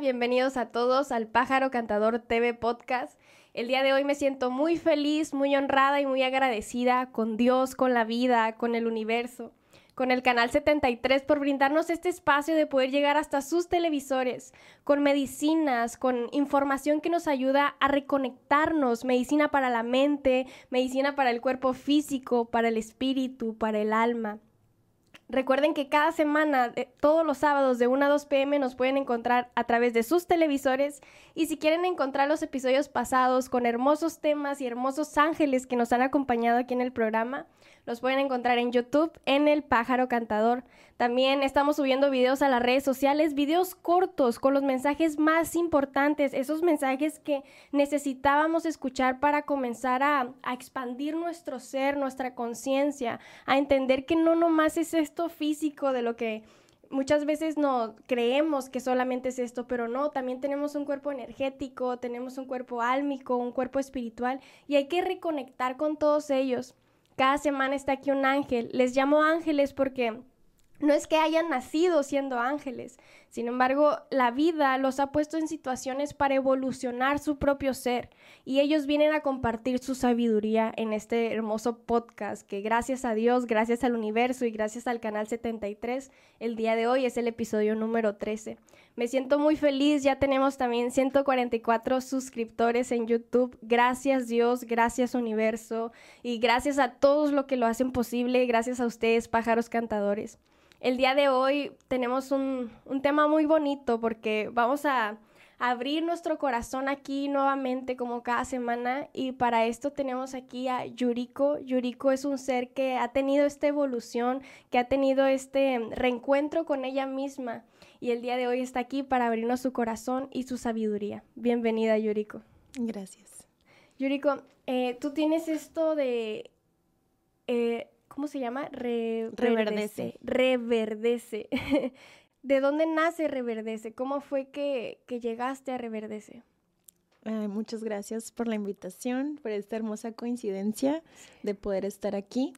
Bienvenidos a todos al Pájaro Cantador TV Podcast. El día de hoy me siento muy feliz, muy honrada y muy agradecida con Dios, con la vida, con el universo, con el Canal 73 por brindarnos este espacio de poder llegar hasta sus televisores, con medicinas, con información que nos ayuda a reconectarnos, medicina para la mente, medicina para el cuerpo físico, para el espíritu, para el alma. Recuerden que cada semana, todos los sábados de 1 a 2 pm, nos pueden encontrar a través de sus televisores. Y si quieren encontrar los episodios pasados con hermosos temas y hermosos ángeles que nos han acompañado aquí en el programa, los pueden encontrar en YouTube en El Pájaro Cantador. También estamos subiendo videos a las redes sociales, videos cortos con los mensajes más importantes, esos mensajes que necesitábamos escuchar para comenzar a, expandir nuestro ser, nuestra conciencia, a entender que no nomás es esto físico de lo que muchas veces no creemos que solamente es esto, pero no, también tenemos un cuerpo energético, tenemos un cuerpo álmico, un cuerpo espiritual y hay que reconectar con todos ellos. Cada semana está aquí un ángel. Les llamo ángeles porque no es que hayan nacido siendo ángeles, sin embargo, la vida los ha puesto en situaciones para evolucionar su propio ser y ellos vienen a compartir su sabiduría en este hermoso podcast que gracias a Dios, gracias al universo y gracias al canal 73, el día de hoy es el episodio número 13. Me siento muy feliz, ya tenemos también 144 suscriptores en YouTube. Gracias Dios, gracias universo y gracias a todos los que lo hacen posible, gracias a ustedes, pájaros cantadores. El día de hoy tenemos un, tema muy bonito porque vamos a abrir nuestro corazón aquí nuevamente como cada semana y para esto tenemos aquí a Yuriko. Yuriko es un ser que ha tenido esta evolución, que ha tenido este reencuentro con ella misma y el día de hoy está aquí para abrirnos su corazón y su sabiduría. Bienvenida Yuriko. Gracias. Yuriko, eh, tú tienes esto de... Eh, ¿cómo se llama? reverdece. Reverdece. ¿De dónde nace Reverdece? ¿Cómo fue que, llegaste a Reverdece? muchas gracias por la invitación, por esta hermosa coincidencia de poder estar aquí.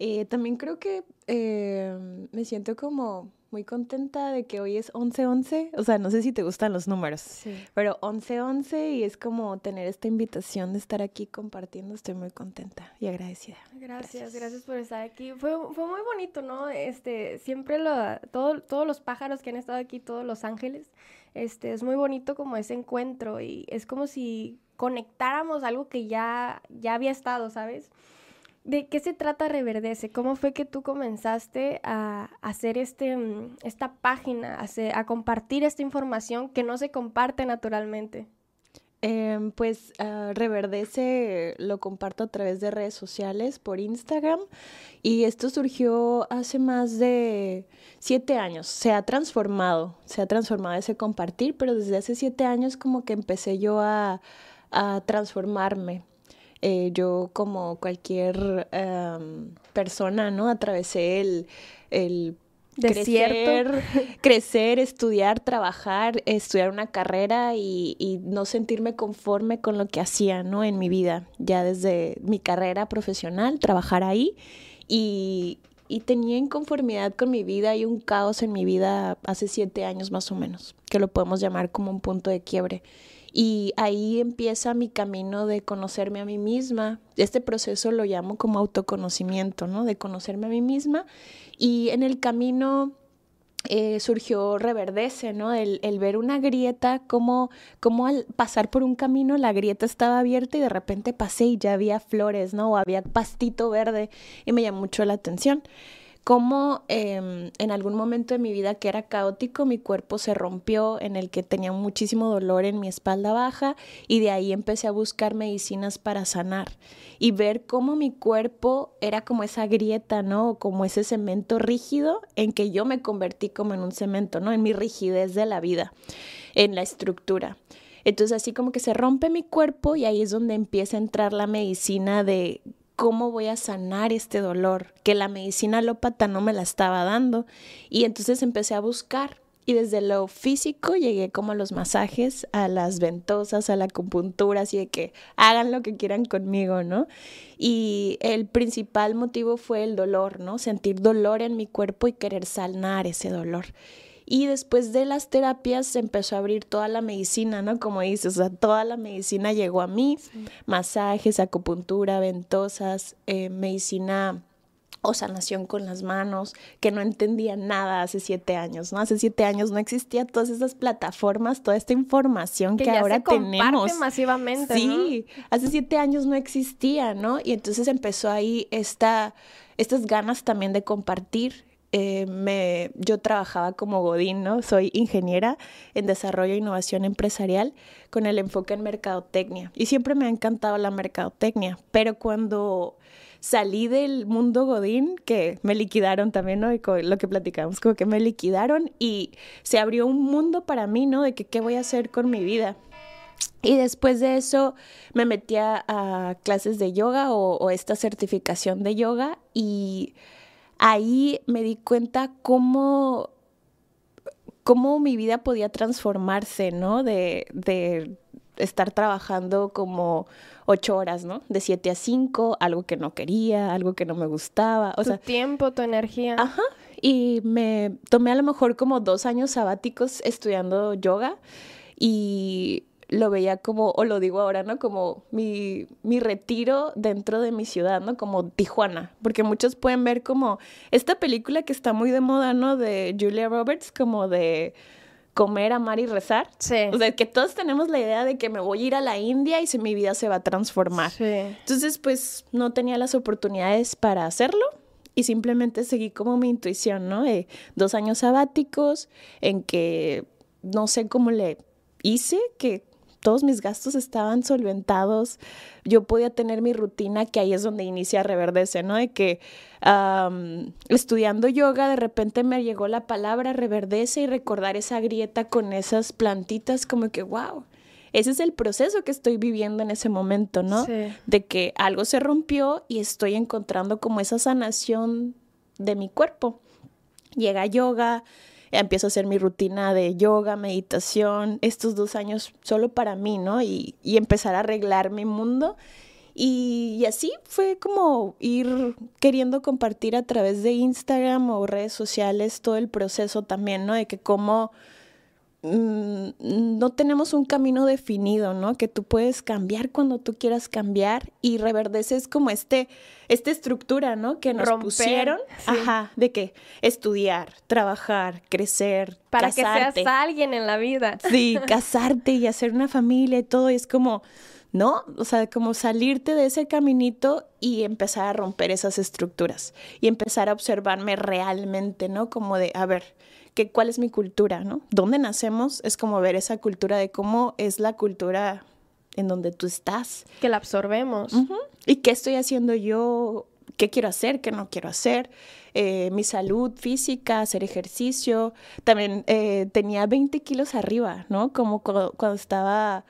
Eh, también creo que eh, me siento como muy contenta de que hoy es 11-11. O sea, no sé si te gustan los números, sí. pero 11-11 y es como tener esta invitación de estar aquí compartiendo. Estoy muy contenta y agradecida. Gracias, gracias, por estar aquí. Fue, fue muy bonito, ¿no? Este, siempre lo, todo, todos los pájaros que han estado aquí, todos los ángeles, este, es muy bonito como ese encuentro y es como si conectáramos algo que ya, ya había estado, ¿sabes? ¿De qué se trata Reverdece? ¿Cómo fue que tú comenzaste a hacer este, mm, esta página, a, compartir esta información que no se comparte naturalmente? Em, pues uh, Reverdece lo comparto a través de redes sociales, por Instagram, y esto surgió hace más de siete años. Se ha transformado, se ha transformado ese compartir, pero desde hace siete años como que empecé yo a, a transformarme eh, yo como cualquier em, persona, ¿no? Atravesé el, el Crecer, crecer, estudiar, trabajar, estudiar una carrera y, y, no sentirme conforme con lo que hacía, ¿no? En mi vida, ya desde mi carrera profesional, trabajar ahí y, y tenía inconformidad con mi vida y un caos en mi vida hace siete años más o menos, que lo podemos llamar como un punto de quiebre. Y ahí empieza mi camino de conocerme a mí misma. Este proceso lo llamo como autoconocimiento, ¿no? De conocerme a mí misma. Y en el camino eh, surgió Reverdece, ¿no? El, el, ver una grieta, como, como al pasar por un camino la grieta estaba abierta y de repente pasé y ya había flores, ¿no? O había pastito verde y me llamó mucho la atención cómo em, en algún momento de mi vida que era caótico, mi cuerpo se rompió, en el que tenía muchísimo dolor en mi espalda baja y de ahí empecé a buscar medicinas para sanar y ver cómo mi cuerpo era como esa grieta, ¿no? Como ese cemento rígido en que yo me convertí como en un cemento, ¿no? En mi rigidez de la vida, en la estructura. Entonces así como que se rompe mi cuerpo y ahí es donde empieza a entrar la medicina de ¿cómo voy a sanar este dolor? Que la medicina alópata no me la estaba dando. Y entonces empecé a buscar. Y desde lo físico llegué como a los masajes, a las ventosas, a la acupuntura, así de que hagan lo que quieran conmigo, ¿no? Y el principal motivo fue el dolor, ¿no? Sentir dolor en mi cuerpo y querer sanar ese dolor. Y después de las terapias se empezó a abrir toda la medicina, ¿no? Como dices, o sea, toda la medicina llegó a mí, masajes, acupuntura, ventosas, eh, medicina o sanación con las manos, que no entendía nada hace siete años, ¿no? Hace siete años no existía todas esas plataformas, toda esta información que, ahora se tenemos. masivamente. Sí, hace siete años no existía, ¿no? Y entonces empezó ahí esta, estas ganas también de compartir. Eh, me, yo trabajaba como Godín, ¿no? Soy ingeniera en desarrollo e innovación empresarial con el enfoque en mercadotecnia. Y siempre me ha encantado la mercadotecnia, pero cuando salí del mundo Godín, que me liquidaron también, ¿no? Y lo que platicamos, como que me liquidaron y se abrió un mundo para mí, ¿no? De que qué voy a hacer con mi vida. Y después de eso me metí a, clases de yoga o, esta certificación de yoga y ahí me di cuenta cómo, cómo mi vida podía transformarse, ¿no? De, de estar trabajando como ocho horas, ¿no? De siete a cinco, algo que no quería, algo que no me gustaba. O tu tiempo, tu energía. Ajá. Y me tomé a lo mejor como dos años sabáticos estudiando yoga y lo veía como, o lo digo ahora, ¿no? Como mi, mi retiro dentro de mi ciudad, ¿no? Como Tijuana, porque muchos pueden ver como esta película que está muy de moda, ¿no? De Julia Roberts, como de comer, amar y rezar. Sí. O sea, que todos tenemos la idea de que me voy a ir a la India y si mi vida se va a transformar. Sí. Entonces, pues no tenía las oportunidades para hacerlo y simplemente seguí como mi intuición, ¿no? De dos años sabáticos en que no sé cómo le hice, que todos mis gastos estaban solventados, yo podía tener mi rutina, que ahí es donde inicia Reverdece, ¿no? De que estudiando yoga de repente me llegó la palabra Reverdece y recordar esa grieta con esas plantitas, como que, wow, ese es el proceso que estoy viviendo en ese momento, ¿no? De que algo se rompió y estoy encontrando como esa sanación de mi cuerpo. Llega yoga, empiezo a hacer mi rutina de yoga, meditación, estos dos años solo para mí, ¿no? Y, empezar a arreglar mi mundo. Y, así fue como ir queriendo compartir a través de Instagram o redes sociales todo el proceso también, ¿no? De que cómo No tenemos un camino definido, ¿no? Que tú puedes cambiar cuando tú quieras cambiar y reverdece es como este, esta estructura, ¿no? Que nos pusieron, ajá, de que estudiar, trabajar, crecer, para que seas alguien en la vida. Sí, casarte y hacer una familia y todo, y es como, ¿no? O sea, como salirte de ese caminito y empezar a romper esas estructuras y empezar a observarme realmente, ¿no? Como de, a ver, que cuál es mi cultura, ¿no? ¿Dónde nacemos? Es como ver esa cultura de cómo es la cultura en donde tú estás. Que la absorbemos. ¿Y qué estoy haciendo yo? ¿Qué quiero hacer? ¿Qué no quiero hacer? Eh, mi salud física, hacer ejercicio. También eh, tenía 20 kilos arriba, ¿no? Como cuando, estaba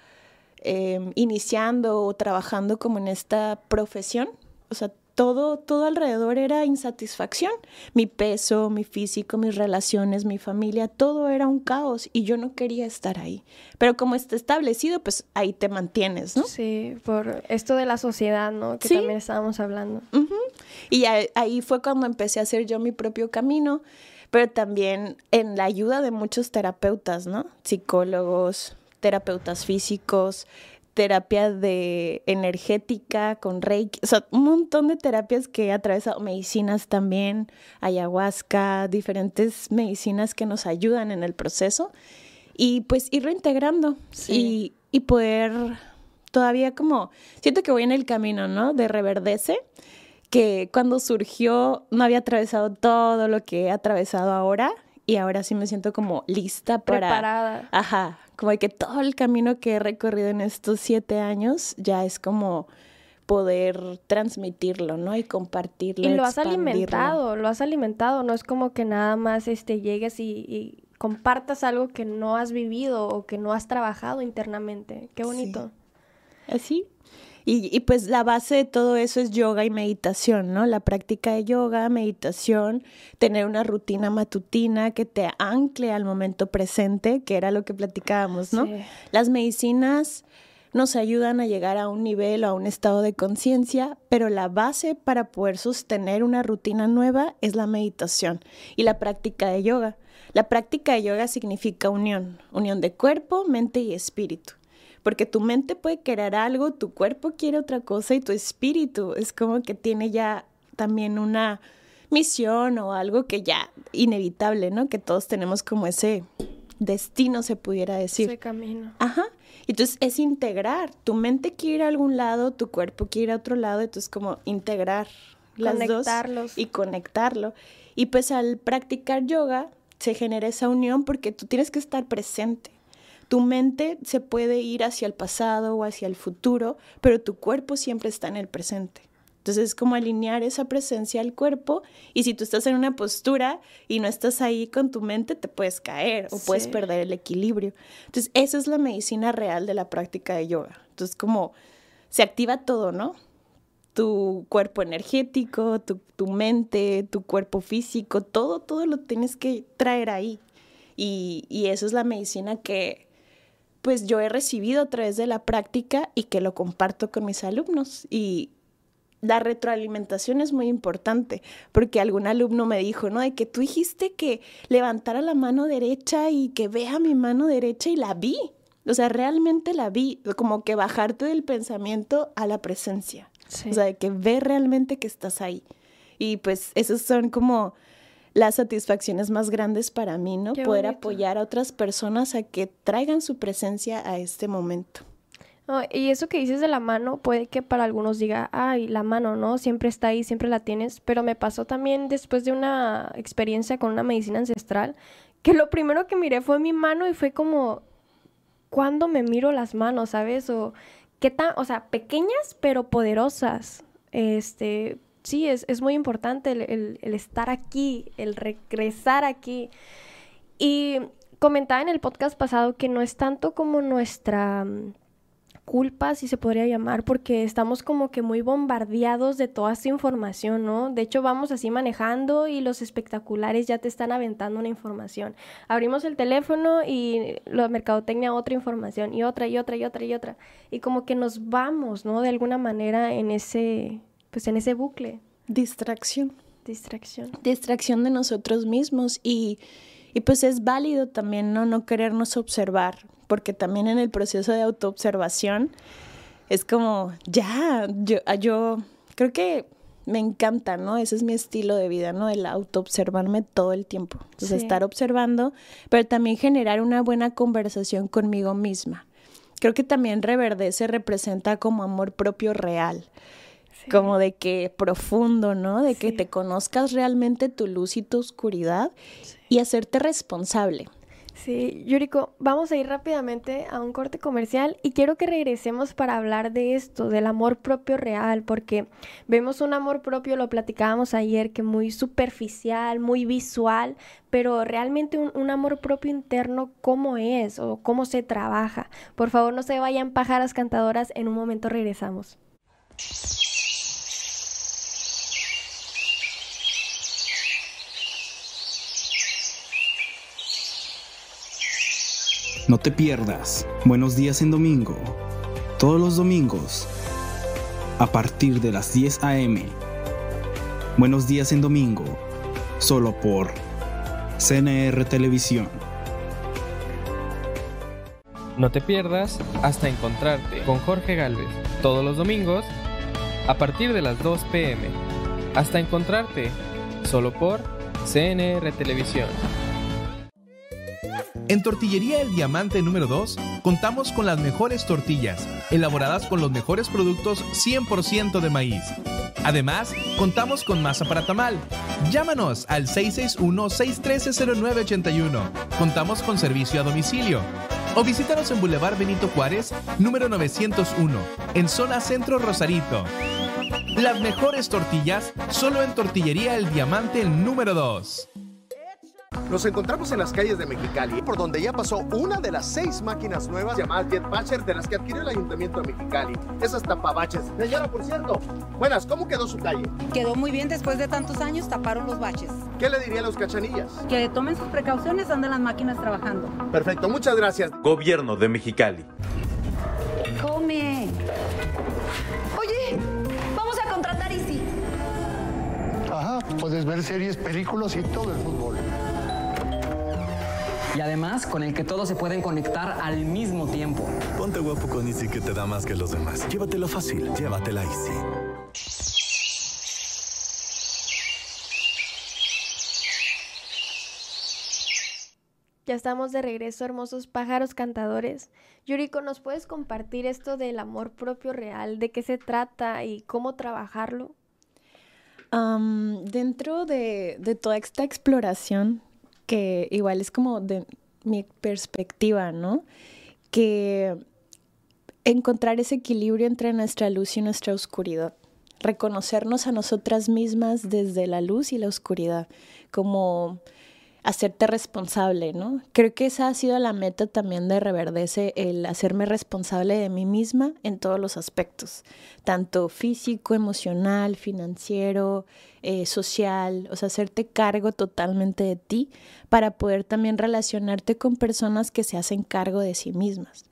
em, iniciando o trabajando como en esta profesión. O sea, todo, todo alrededor era insatisfacción. Mi peso, mi físico, mis relaciones, mi familia, todo era un caos y yo no quería estar ahí. Pero como está establecido, pues ahí te mantienes, ¿no? Sí, por esto de la sociedad, ¿no? Que también estábamos hablando. Y ahí fue cuando empecé a hacer yo mi propio camino, pero también en la ayuda de muchos terapeutas, ¿no? Psicólogos, terapeutas físicos, terapia de energética con Reiki, o sea, un montón de terapias que he atravesado, medicinas también, ayahuasca, diferentes medicinas que nos ayudan en el proceso y pues ir reintegrando y, y poder todavía como, siento que voy en el camino, ¿no? De reverdece, que cuando surgió no había atravesado todo lo que he atravesado ahora y ahora sí me siento como lista para... Preparada. Ajá, como que todo el camino que he recorrido en estos siete años ya es como poder transmitirlo, ¿no? Y compartirlo. Y lo has alimentado, lo has alimentado, no es como que nada más este, llegues y, compartas algo que no has vivido o que no has trabajado internamente. Qué bonito. Así. Y, pues la base de todo eso es yoga y meditación, ¿no? La práctica de yoga, meditación, tener una rutina matutina que te ancle al momento presente, que era lo que platicábamos, ¿no? Las medicinas nos ayudan a llegar a un nivel o a un estado de conciencia, pero la base para poder sostener una rutina nueva es la meditación y la práctica de yoga. La práctica de yoga significa unión, unión de cuerpo, mente y espíritu. Porque tu mente puede querer algo, tu cuerpo quiere otra cosa y tu espíritu es como que tiene ya también una misión o algo que ya inevitable, ¿no? Que todos tenemos como ese destino, se pudiera decir. Ese camino. Ajá. Entonces es integrar. Tu mente quiere ir a algún lado, tu cuerpo quiere ir a otro lado, entonces como integrar las dos y conectarlo. Y pues al practicar yoga se genera esa unión porque tú tienes que estar presente. Tu mente se puede ir hacia el pasado o hacia el futuro, pero tu cuerpo siempre está en el presente. Entonces es como alinear esa presencia al cuerpo y si tú estás en una postura y no estás ahí con tu mente, te puedes caer o puedes perder el equilibrio. Entonces esa es la medicina real de la práctica de yoga. Entonces como se activa todo, ¿no? Tu cuerpo energético, tu, tu mente, tu cuerpo físico, todo, todo lo tienes que traer ahí. Y, y eso es la medicina que, pues yo he recibido a través de la práctica y que lo comparto con mis alumnos. Y, la retroalimentación es muy importante, porque algún alumno me dijo, ¿no? De que tú dijiste que levantara la mano derecha y que vea mi mano derecha y la vi. O sea, realmente la vi, como que bajarte del pensamiento a la presencia. O sea, de que ve realmente que estás ahí. Y pues esas son como las satisfacciones más grandes para mí, ¿no? Poder apoyar a otras personas a que traigan su presencia a este momento y eso que dices de la mano, puede que para algunos diga, ay, la mano, ¿no? Siempre está ahí, siempre la tienes, pero me pasó también después de una experiencia con una medicina ancestral, que lo primero que miré fue mi mano y fue como, ¿cuándo me miro las manos, sabes? O qué tan, o sea, pequeñas pero poderosas. Este, sí, es, es muy importante el, el estar aquí, el regresar aquí. Y comentaba en el podcast pasado que no es tanto como nuestra culpa, si se podría llamar, porque estamos como que muy bombardeados de toda esta información, ¿no? De hecho, vamos así manejando y los espectaculares ya te están aventando una información. Abrimos el teléfono y la mercadotecnia otra información y otra y otra y otra y otra. Y como que nos vamos, ¿no? De alguna manera en ese, pues en ese bucle. Distracción. Distracción. Distracción de nosotros mismos y, y pues es válido también, ¿no? No querernos observar porque también en el proceso de autoobservación es como, ya, yo, ah, yo creo que me encanta, ¿no? Ese es mi estilo de vida, ¿no? El autoobservarme todo el tiempo. Entonces, estar observando, pero también generar una buena conversación conmigo misma. Creo que también reverdece representa como amor propio real. Como de que profundo, ¿no? De que te conozcas realmente tu luz y tu oscuridad y hacerte responsable. Sí, Yuriko, vamos a ir rápidamente a un corte comercial y quiero que regresemos para hablar de esto, del amor propio real, porque vemos un amor propio, lo platicábamos ayer, que muy superficial, muy visual, pero realmente un, un amor propio interno, ¿cómo es o cómo se trabaja? Por favor, no se vayan pájaras cantadoras, en un momento regresamos. No te pierdas. Buenos días en domingo. Todos los domingos. A partir de las 10 a.m. Buenos días en domingo. Solo por CNR Televisión. No te pierdas hasta encontrarte con Jorge Galvez todos los domingos a partir de las 2 pm. Hasta encontrarte solo por CNR Televisión. En Tortillería El Diamante número 2 contamos con las mejores tortillas, elaboradas con los mejores productos 100% de maíz. Además, contamos con masa para tamal. Llámanos al 661-613-0981. Contamos con servicio a domicilio. O visítanos en Boulevard Benito Juárez, número 901, en zona Centro Rosarito. Las mejores tortillas solo en Tortillería El Diamante número 2. Nos encontramos en las calles de Mexicali, por donde ya pasó una de las seis máquinas nuevas llamadas Jetbatcher de las que adquirió el Ayuntamiento de Mexicali. Esas tapabaches. Señora, por cierto, buenas, ¿cómo quedó su calle? Quedó muy bien después de tantos años, taparon los baches. ¿Qué le diría a los cachanillas? Que tomen sus precauciones, andan las máquinas trabajando. Perfecto, muchas gracias. Gobierno de Mexicali. come. Oye, vamos a contratar Easy. Ajá, puedes ver series, películas y todo el fútbol. Y además con el que todos se pueden conectar al mismo tiempo. Ponte guapo con Easy que te da más que los demás. Llévatelo fácil, llévatela Easy. Ya estamos de regreso, hermosos pájaros cantadores. Yuriko, ¿nos puedes compartir esto del amor propio real? ¿De qué se trata y cómo trabajarlo? dentro de, de, toda esta exploración, que igual es como de mi perspectiva, ¿no? Que encontrar ese equilibrio entre nuestra luz y nuestra oscuridad. Reconocernos a nosotras mismas desde la luz y la oscuridad, como hacerte responsable, ¿no? Creo que esa ha sido la meta también de Reverdece, el hacerme responsable de mí misma en todos los aspectos, tanto físico, emocional, financiero, eh, social, o sea, hacerte cargo totalmente de ti para poder también relacionarte con personas que se hacen cargo de sí mismas.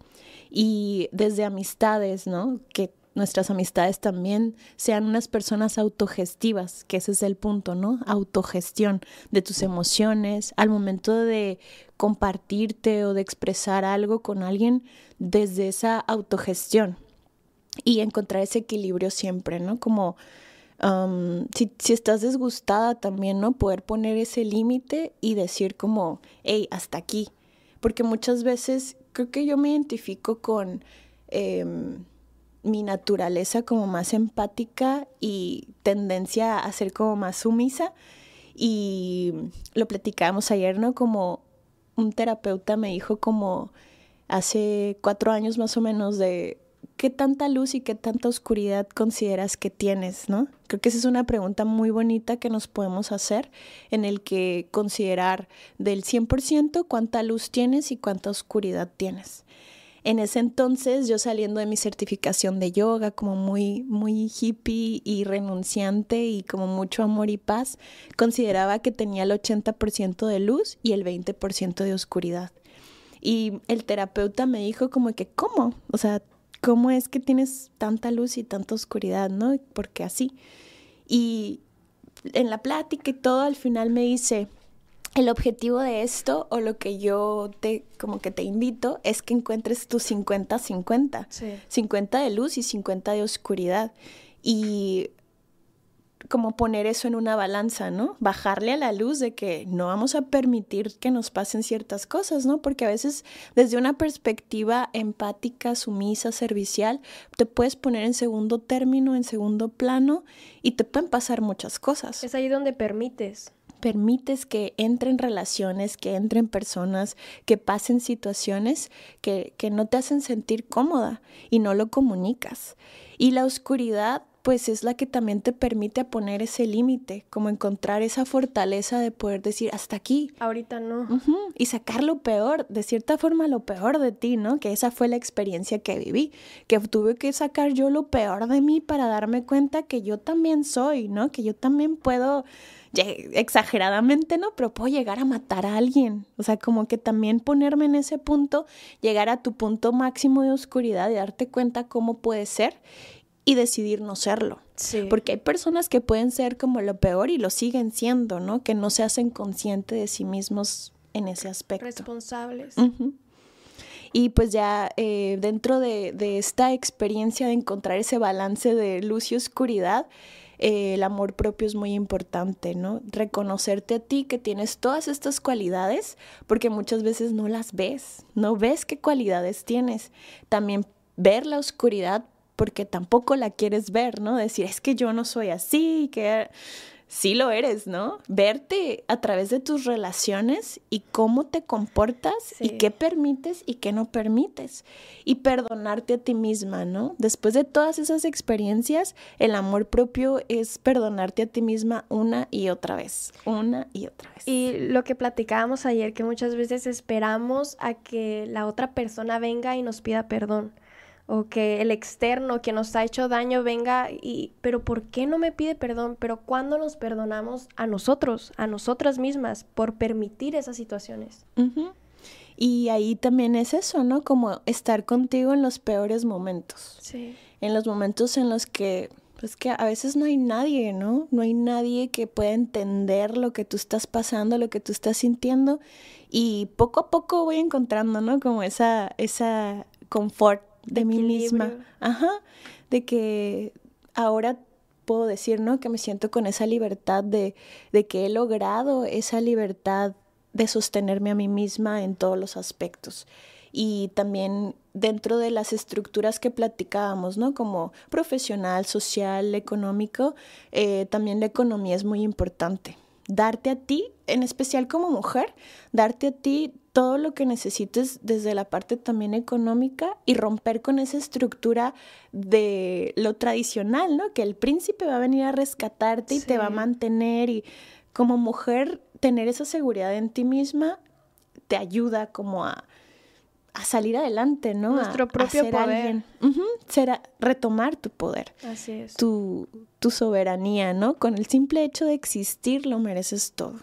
Y desde amistades, ¿no? Que nuestras amistades también sean unas personas autogestivas, que ese es el punto, ¿no? Autogestión de tus emociones al momento de compartirte o de expresar algo con alguien desde esa autogestión y encontrar ese equilibrio siempre, ¿no? Como si, si, estás desgustada también, ¿no? Poder poner ese límite y decir como, hey, hasta aquí. Porque muchas veces creo que yo me identifico con... Em, mi naturaleza como más empática y tendencia a ser como más sumisa. Y lo platicábamos ayer, ¿no? Como un terapeuta me dijo como hace cuatro años más o menos de qué tanta luz y qué tanta oscuridad consideras que tienes, ¿no? Creo que esa es una pregunta muy bonita que nos podemos hacer en el que considerar del 100% cuánta luz tienes y cuánta oscuridad tienes. En ese entonces, yo saliendo de mi certificación de yoga, como muy, muy hippie y renunciante y como mucho amor y paz, consideraba que tenía el 80% de luz y el 20% de oscuridad. Y el terapeuta me dijo como que, ¿cómo? O sea, ¿cómo es que tienes tanta luz y tanta oscuridad, no? Porque así. Y en la plática y todo, al final me dice, el objetivo de esto o lo que yo te como que te invito es que encuentres tu 50-50. 50 de luz y 50 de oscuridad. Y como poner eso en una balanza, ¿no? Bajarle a la luz de que no vamos a permitir que nos pasen ciertas cosas, ¿no? Porque a veces desde una perspectiva empática, sumisa, servicial, te puedes poner en segundo término, en segundo plano y te pueden pasar muchas cosas. Es ahí donde permites permites que entren relaciones, que entren personas, que pasen situaciones que, que no te hacen sentir cómoda y no lo comunicas. Y la oscuridad pues es la que también te permite poner ese límite, como encontrar esa fortaleza de poder decir hasta aquí. Ahorita no. Y sacar lo peor, de cierta forma lo peor de ti, ¿no? Que esa fue la experiencia que viví, que tuve que sacar yo lo peor de mí para darme cuenta que yo también soy, ¿no? Que yo también puedo exageradamente, ¿no? Pero puedo llegar a matar a alguien. O sea, como que también ponerme en ese punto, llegar a tu punto máximo de oscuridad y darte cuenta cómo puede ser y decidir no serlo. Sí. Porque hay personas que pueden ser como lo peor y lo siguen siendo, ¿no? Que no se hacen conscientes de sí mismos en ese aspecto. Responsables. Y pues ya eh, dentro de, de, esta experiencia de encontrar ese balance de luz y oscuridad, eh, el amor propio es muy importante, ¿no? Reconocerte a ti que tienes todas estas cualidades, porque muchas veces no las ves, no ves qué cualidades tienes. También ver la oscuridad porque tampoco la quieres ver, ¿no? Decir, es que yo no soy así, que sí lo eres, ¿no? Verte a través de tus relaciones y cómo te comportas y qué permites y qué no permites. Y perdonarte a ti misma, ¿no? Después de todas esas experiencias, el amor propio es perdonarte a ti misma una y otra vez, una y otra vez. Y lo que platicábamos ayer, que muchas veces esperamos a que la otra persona venga y nos pida perdón o que el externo que nos ha hecho daño venga y, pero ¿por qué no me pide perdón? Pero ¿cuándo nos perdonamos a nosotros, a nosotras mismas, por permitir esas situaciones? Y ahí también es eso, ¿no? Como estar contigo en los peores momentos. Sí. En los momentos en los que, pues que a veces no hay nadie, ¿no? No hay nadie que pueda entender lo que tú estás pasando, lo que tú estás sintiendo. Y poco a poco voy encontrando, ¿no? Como esa, esa confort de mí misma. Ajá. De que ahora puedo decir, ¿no? Que me siento con esa libertad de, de que he logrado esa libertad de sostenerme a mí misma en todos los aspectos. Y también dentro de las estructuras que platicábamos, ¿no? Como profesional, social, económico, eh, también la economía es muy importante. Darte a ti, en especial como mujer, darte a ti todo lo que necesites desde la parte también económica y romper con esa estructura de lo tradicional, ¿no? Que el príncipe va a venir a rescatarte y te va a mantener y como mujer tener esa seguridad en ti misma te ayuda como a, a salir adelante, ¿no? Nuestro propio ser poder. alguien. Ujú, ser a- retomar tu poder, Así es. tu, tu soberanía, ¿no? Con el simple hecho de existir lo mereces todo.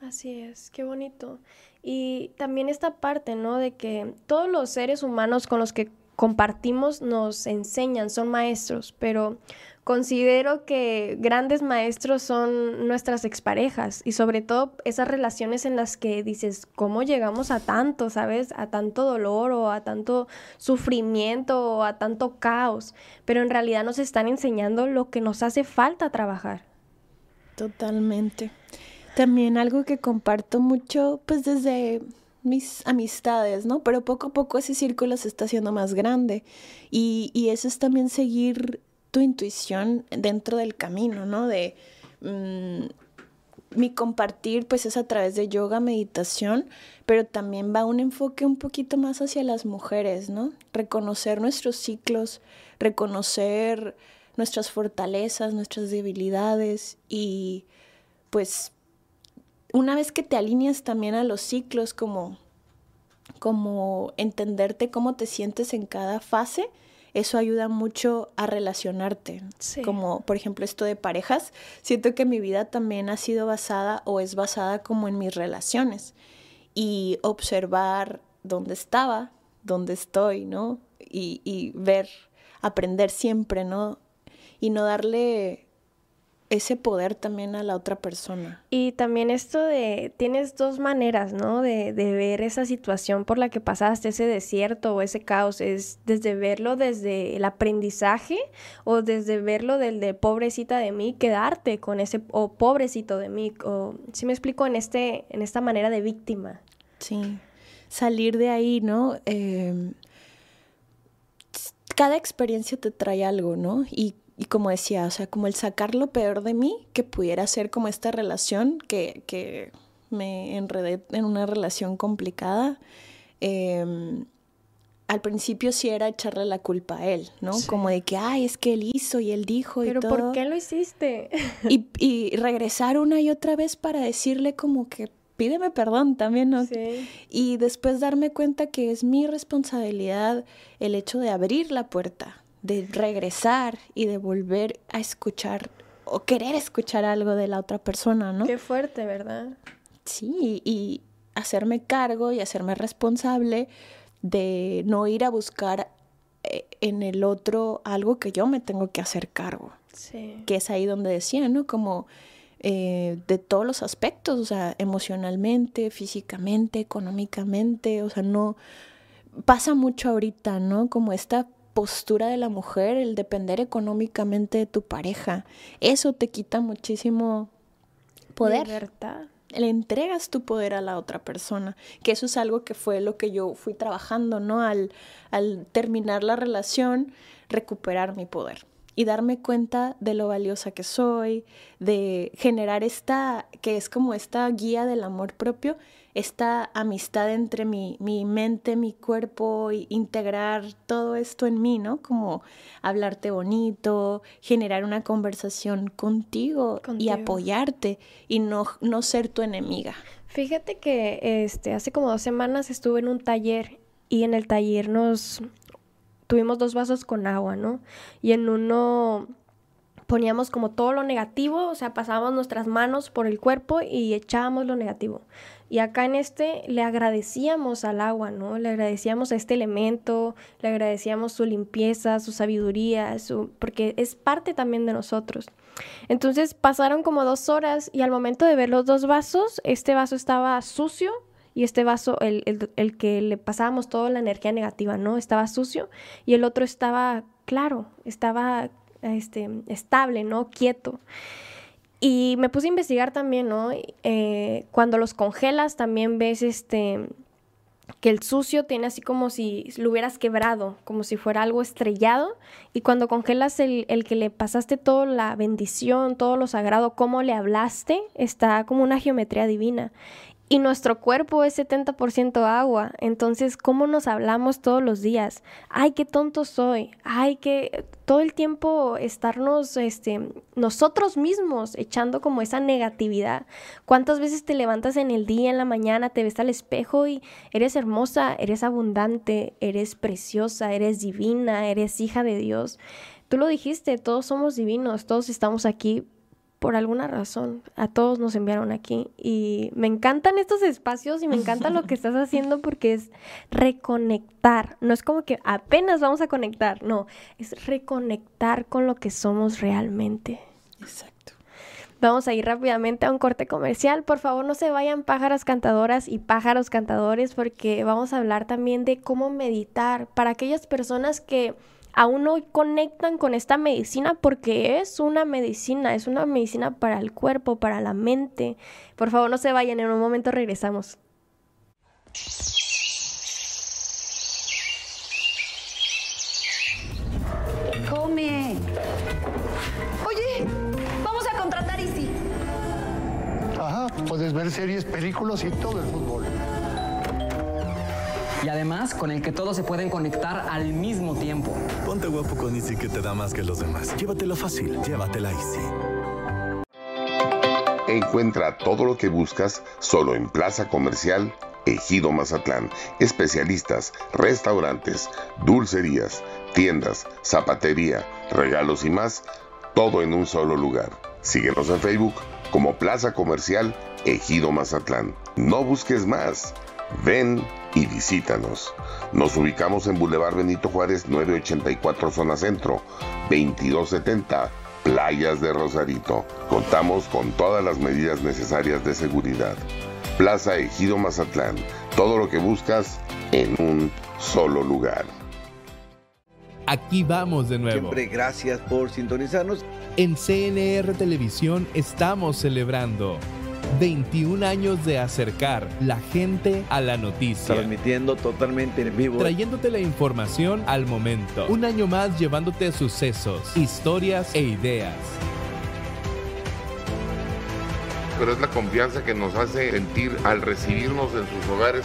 Así es, qué bonito. Y también esta parte, ¿no? De que todos los seres humanos con los que compartimos nos enseñan, son maestros, pero considero que grandes maestros son nuestras exparejas y sobre todo esas relaciones en las que dices, ¿cómo llegamos a tanto, sabes? A tanto dolor o a tanto sufrimiento o a tanto caos, pero en realidad nos están enseñando lo que nos hace falta trabajar. Totalmente. También algo que comparto mucho, pues desde mis amistades, ¿no? Pero poco a poco ese círculo se está haciendo más grande. Y, y eso es también seguir tu intuición dentro del camino, ¿no? De mm, mi compartir, pues es a través de yoga, meditación, pero también va un enfoque un poquito más hacia las mujeres, ¿no? Reconocer nuestros ciclos, reconocer nuestras fortalezas, nuestras debilidades y pues una vez que te alineas también a los ciclos, como, como entenderte cómo te sientes en cada fase, eso ayuda mucho a relacionarte. Sí. Como por ejemplo esto de parejas, siento que mi vida también ha sido basada o es basada como en mis relaciones y observar dónde estaba, dónde estoy, ¿no? Y, y ver, aprender siempre, ¿no? Y no darle ese poder también a la otra persona. Y también esto de, tienes dos maneras, ¿no? De, de ver esa situación por la que pasaste, ese desierto o ese caos. Es desde verlo desde el aprendizaje o desde verlo del de pobrecita de mí, quedarte con ese, o pobrecito de mí, o si me explico en, este, en esta manera de víctima. Sí, salir de ahí, ¿no? Eh, cada experiencia te trae algo, ¿no? Y, y, como decía, o sea, como el sacar lo peor de mí, que pudiera ser como esta relación, que, que me enredé en una relación complicada. Eh, al principio sí era echarle la culpa a él, ¿no? Sí. Como de que, ay, es que él hizo y él dijo Pero y todo. ¿por qué lo hiciste? y, y regresar una y otra vez para decirle como que pídeme perdón también, ¿no? Sí. Y después darme cuenta que es mi responsabilidad el hecho de abrir la puerta, de regresar y de volver a escuchar o querer escuchar algo de la otra persona, ¿no? Qué fuerte, ¿verdad? Sí, y hacerme cargo y hacerme responsable de no ir a buscar eh, en el otro algo que yo me tengo que hacer cargo. Sí. Que es ahí donde decía, ¿no? Como eh, de todos los aspectos, o sea, emocionalmente, físicamente, económicamente, o sea, no pasa mucho ahorita, ¿no? Como esta postura de la mujer, el depender económicamente de tu pareja, eso te quita muchísimo poder. Libertad. Le entregas tu poder a la otra persona, que eso es algo que fue lo que yo fui trabajando, ¿no? Al, al terminar la relación, recuperar mi poder y darme cuenta de lo valiosa que soy, de generar esta, que es como esta guía del amor propio, esta amistad entre mi, mi mente, mi cuerpo, y integrar todo esto en mí, ¿no? Como hablarte bonito, generar una conversación contigo, contigo. y apoyarte y no, no ser tu enemiga. Fíjate que este, hace como dos semanas estuve en un taller y en el taller nos tuvimos dos vasos con agua, ¿no? Y en uno poníamos como todo lo negativo, o sea, pasábamos nuestras manos por el cuerpo y echábamos lo negativo. Y acá en este le agradecíamos al agua, ¿no? Le agradecíamos a este elemento, le agradecíamos su limpieza, su sabiduría, su... porque es parte también de nosotros. Entonces pasaron como dos horas y al momento de ver los dos vasos, este vaso estaba sucio y este vaso, el, el, el que le pasábamos toda la energía negativa, ¿no? Estaba sucio y el otro estaba claro, estaba este, estable, ¿no? Quieto. Y me puse a investigar también, ¿no? Eh, cuando los congelas también ves este que el sucio tiene así como si lo hubieras quebrado, como si fuera algo estrellado. Y cuando congelas el, el que le pasaste toda la bendición, todo lo sagrado, cómo le hablaste, está como una geometría divina. Y nuestro cuerpo es 70% agua. Entonces, ¿cómo nos hablamos todos los días? Ay, qué tonto soy. Ay, que todo el tiempo estarnos, este, nosotros mismos echando como esa negatividad. ¿Cuántas veces te levantas en el día, en la mañana, te ves al espejo y eres hermosa, eres abundante, eres preciosa, eres divina, eres hija de Dios? Tú lo dijiste, todos somos divinos, todos estamos aquí por alguna razón. A todos nos enviaron aquí y me encantan estos espacios y me encanta lo que estás haciendo porque es reconectar. No es como que apenas vamos a conectar, no, es reconectar con lo que somos realmente. Exacto. Vamos a ir rápidamente a un corte comercial. Por favor, no se vayan pájaras cantadoras y pájaros cantadores porque vamos a hablar también de cómo meditar para aquellas personas que aún no conectan con esta medicina porque es una medicina, es una medicina para el cuerpo, para la mente. Por favor, no se vayan, en un momento regresamos. Come. Oye, vamos a contratar Easy. Ajá, puedes ver series, películas y todo el fútbol. Y además, con el que todos se pueden conectar al mismo tiempo. Ponte guapo con Easy que te da más que los demás. Llévatelo fácil, llévatela Easy. Encuentra todo lo que buscas solo en Plaza Comercial Ejido Mazatlán. Especialistas, restaurantes, dulcerías, tiendas, zapatería, regalos y más, todo en un solo lugar. Síguenos en Facebook como Plaza Comercial Ejido Mazatlán. No busques más. Ven y visítanos. Nos ubicamos en Boulevard Benito Juárez 984 Zona Centro, 2270 Playas de Rosarito. Contamos con todas las medidas necesarias de seguridad. Plaza Ejido Mazatlán. Todo lo que buscas en un solo lugar. Aquí vamos de nuevo. Siempre gracias por sintonizarnos. En CNR Televisión estamos celebrando 21 años de acercar la gente a la noticia. Transmitiendo totalmente en vivo. Trayéndote la información al momento. Un año más llevándote sucesos, historias e ideas. Pero es la confianza que nos hace sentir al recibirnos en sus hogares.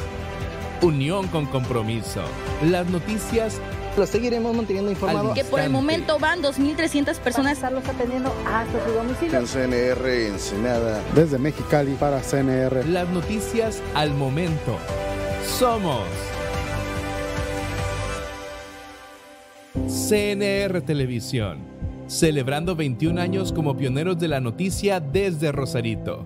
Unión con compromiso. Las noticias los seguiremos manteniendo informados. Que por el momento van 2.300 personas. estarlos atendiendo hasta su domicilio. En CNR Ensenada. Desde Mexicali para CNR. Las noticias al momento. Somos CNR Televisión. Celebrando 21 años como pioneros de la noticia desde Rosarito.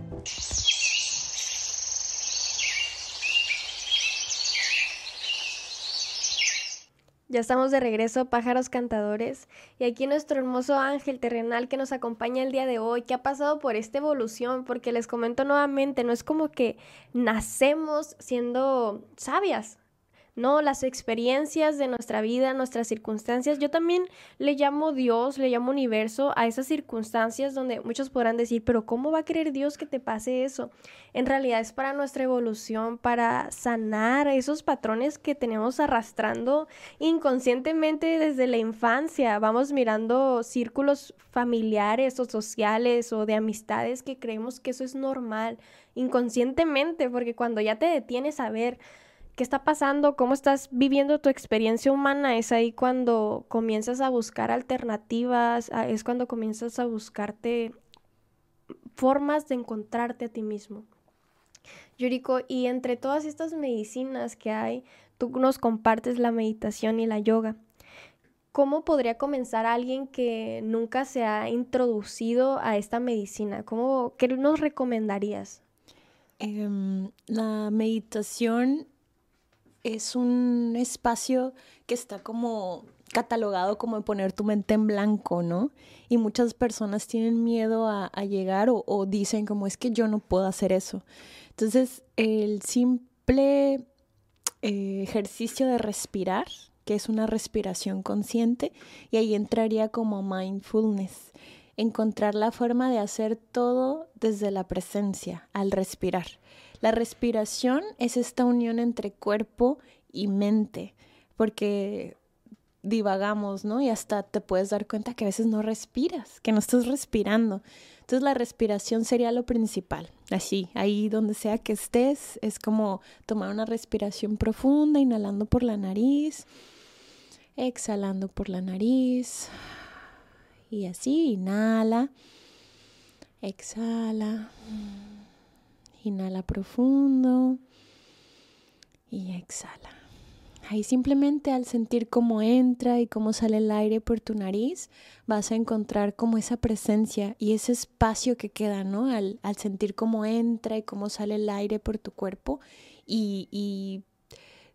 Ya estamos de regreso, pájaros cantadores, y aquí nuestro hermoso ángel terrenal que nos acompaña el día de hoy, que ha pasado por esta evolución, porque les comento nuevamente, no es como que nacemos siendo sabias, no, las experiencias de nuestra vida, nuestras circunstancias. Yo también le llamo Dios, le llamo universo a esas circunstancias donde muchos podrán decir, pero ¿cómo va a querer Dios que te pase eso? En realidad es para nuestra evolución, para sanar esos patrones que tenemos arrastrando inconscientemente desde la infancia. Vamos mirando círculos familiares o sociales o de amistades que creemos que eso es normal inconscientemente, porque cuando ya te detienes a ver qué está pasando, cómo estás viviendo tu experiencia humana, es ahí cuando comienzas a buscar alternativas, es cuando comienzas a buscarte formas de encontrarte a ti mismo. Yuriko, y entre todas estas medicinas que hay, tú nos compartes la meditación y la yoga. ¿cómo podría comenzar alguien que nunca se ha introducido a esta medicina? ¿Cómo, ¿Qué nos recomendarías? Em, la meditación es un espacio que está como catalogado como de poner tu mente en blanco, ¿no? Y muchas personas tienen miedo a, llegar o, dicen como es que yo no puedo hacer eso. Entonces, el simple eh, ejercicio de respirar, que es una respiración consciente, y ahí entraría como mindfulness, encontrar la forma de hacer todo desde la presencia, al respirar. La respiración es esta unión entre cuerpo y mente, porque divagamos, ¿no? Y hasta te puedes dar cuenta que a veces no respiras, que no estás respirando. Entonces la respiración sería lo principal. Así, ahí donde sea que estés, es como tomar una respiración profunda, inhalando por la nariz, exhalando por la nariz. Y así, inhala, exhala, inhala profundo y exhala. Ahí simplemente al sentir cómo entra y cómo sale el aire por tu nariz, vas a encontrar como esa presencia y ese espacio que queda, ¿no? Al, sentir cómo entra y cómo sale el aire por tu cuerpo y, y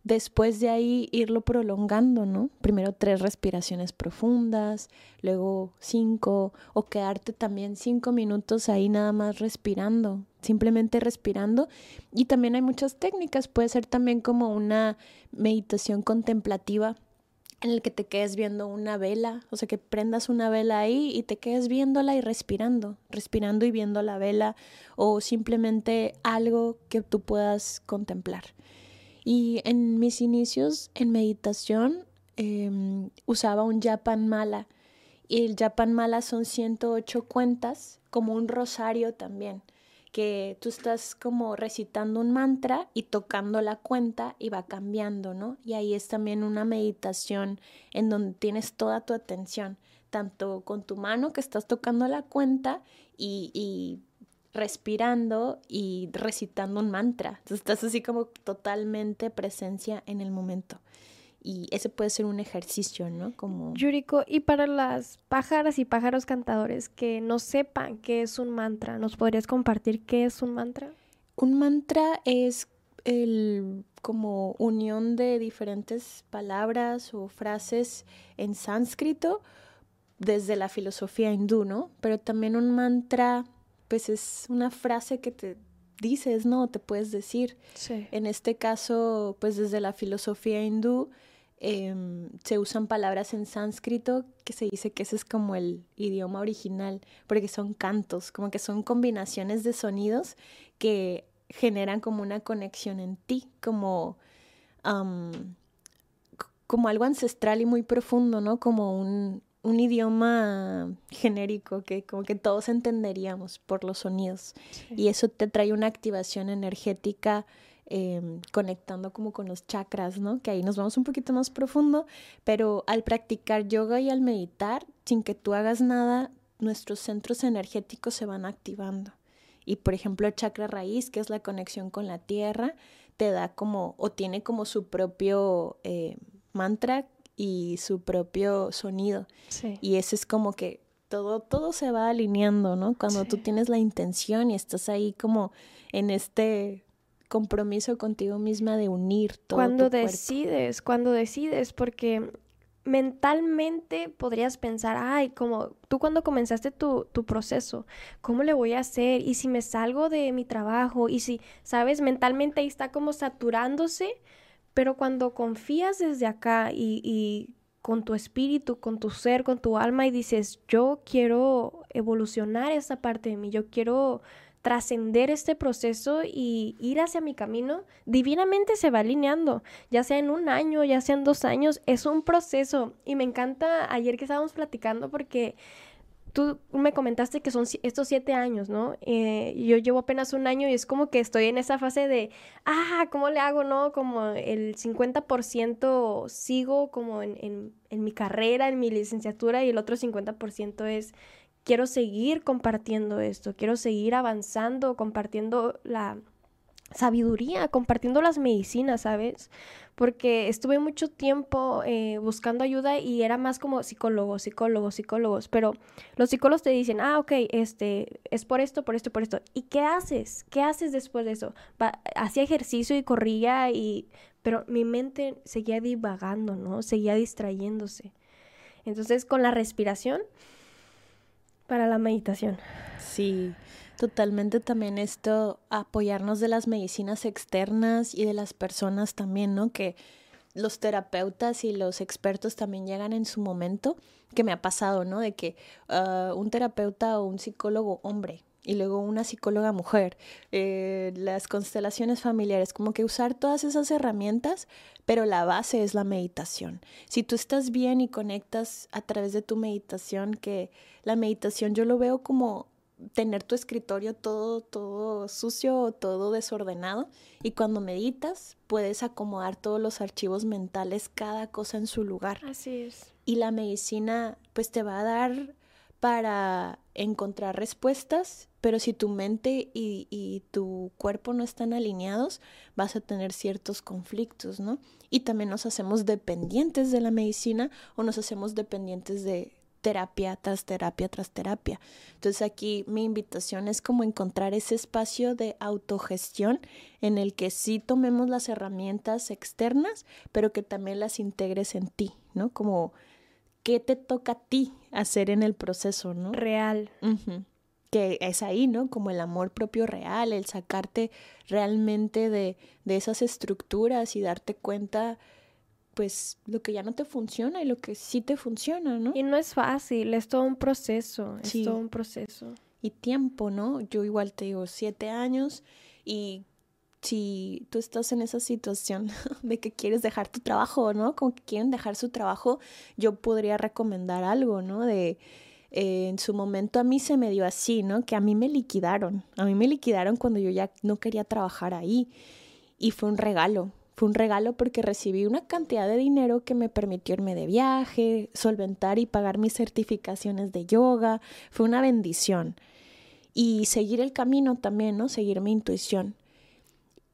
después de ahí irlo prolongando, ¿no? Primero tres respiraciones profundas, luego cinco, o quedarte también cinco minutos ahí nada más respirando, simplemente respirando. Y también hay muchas técnicas, puede ser también como una meditación contemplativa en el que te quedes viendo una vela, o sea, que prendas una vela ahí y te quedes viéndola y respirando, respirando y viendo la vela, o simplemente algo que tú puedas contemplar. Y en mis inicios en meditación em, usaba un Japan Mala. Y el Japan Mala son 108 cuentas, como un rosario también, que tú estás como recitando un mantra y tocando la cuenta y va cambiando, ¿no? Y ahí es también una meditación en donde tienes toda tu atención, tanto con tu mano que estás tocando la cuenta y, y respirando y recitando un mantra. Entonces estás así como totalmente presencia en el momento. Y ese puede ser un ejercicio, ¿no? Como... Yuriko, y para las pájaras y pájaros cantadores que no sepan qué es un mantra, ¿nos podrías compartir qué es un mantra? Un mantra es el como unión de diferentes palabras o frases en sánscrito desde la filosofía hindú, ¿no? Pero también un mantra pues es una frase que te dices, ¿no? Te puedes decir. En este caso, pues desde la filosofía hindú em, se usan palabras en sánscrito que se dice que ese es como el idioma original, porque son cantos, como que son combinaciones de sonidos que generan como una conexión en ti, como, como algo ancestral y muy profundo, ¿no? Como un, un idioma genérico que como que todos entenderíamos por los sonidos. Y eso te trae una activación energética em, conectando como con los chakras, ¿no? Que ahí nos vamos un poquito más profundo, pero al practicar yoga y al meditar, sin que tú hagas nada, nuestros centros energéticos se van activando. Y por ejemplo, el chakra raíz, que es la conexión con la tierra, te da como, o tiene como su propio eh, mantra y su propio sonido. Y eso es como que todo, todo se va alineando, ¿no? Cuando tú tienes la intención y estás ahí como en este compromiso contigo misma de unir todo. Cuando decides, cuando decides, porque mentalmente podrías pensar, ay, como tú cuando comenzaste tu, tu, proceso, ¿cómo le voy a hacer? Y si me salgo de mi trabajo, y si, sabes, mentalmente ahí está como saturándose pero cuando confías desde acá y, con tu espíritu, con tu ser, con tu alma y dices, yo quiero evolucionar esta parte de mí, yo quiero trascender este proceso y ir hacia mi camino, divinamente se va alineando, ya sea en un año, ya sea en dos años, es un proceso. Y me encanta ayer que estábamos platicando porque tú me comentaste que son estos siete años, ¿no? Eh, yo llevo apenas un año y es como que estoy en esa fase de, ah, ¿cómo le hago, no? Como el 50% sigo como en, en, mi carrera, en mi licenciatura y el otro 50% es, quiero seguir compartiendo esto, quiero seguir avanzando, compartiendo la sabiduría, compartiendo las medicinas, ¿sabes? Porque estuve mucho tiempo eh, buscando ayuda y era más como psicólogos, psicólogos, psicólogos, pero los psicólogos te dicen, ah, ok, este, es por esto, por esto, por esto. ¿Y qué haces? ¿Qué haces después de eso? hacía ejercicio y corría y... Pero mi mente seguía divagando, ¿no? Seguía distrayéndose. Entonces, con la respiración, para la meditación. Sí, totalmente también esto, apoyarnos de las medicinas externas y de las personas también, ¿no? Que los terapeutas y los expertos también llegan en su momento, que me ha pasado, ¿no? De que ah, un terapeuta o un psicólogo hombre y luego una psicóloga mujer, eh, las constelaciones familiares, como que usar todas esas herramientas, pero la base es la meditación. Si tú estás bien y conectas a través de tu meditación, que la meditación yo lo veo como tener tu escritorio todo, todo sucio todo desordenado y cuando meditas puedes acomodar todos los archivos mentales, cada cosa en su lugar. Así es. Y la medicina pues te va a dar para encontrar respuestas, pero si tu mente y, y, tu cuerpo no están alineados, vas a tener ciertos conflictos, ¿no? Y también nos hacemos dependientes de la medicina o nos hacemos dependientes de terapia tras terapia tras terapia. Entonces aquí mi invitación es como encontrar ese espacio de autogestión en el que sí tomemos las herramientas externas, pero que también las integres en ti, ¿no? Como qué te toca a ti hacer en el proceso, ¿no? Real. Que es ahí, ¿no? Como el amor propio real, el sacarte realmente de, de esas estructuras y darte cuenta pues lo que ya no te funciona y lo que sí te funciona, ¿no? Y no es fácil, es todo un proceso, es todo un proceso. Y tiempo, ¿no? Yo igual te digo, siete años y si tú estás en esa situación de que quieres dejar tu trabajo, ¿no? Como que quieren dejar su trabajo, yo podría recomendar algo, ¿no? De eh, en su momento a mí se me dio así, ¿no? Que a mí me liquidaron, a mí me liquidaron cuando yo ya no quería trabajar ahí y fue un regalo. Fue un regalo porque recibí una cantidad de dinero que me permitió irme de viaje, solventar y pagar mis certificaciones de yoga. Fue una bendición. Y seguir el camino también, ¿no? Seguir mi intuición.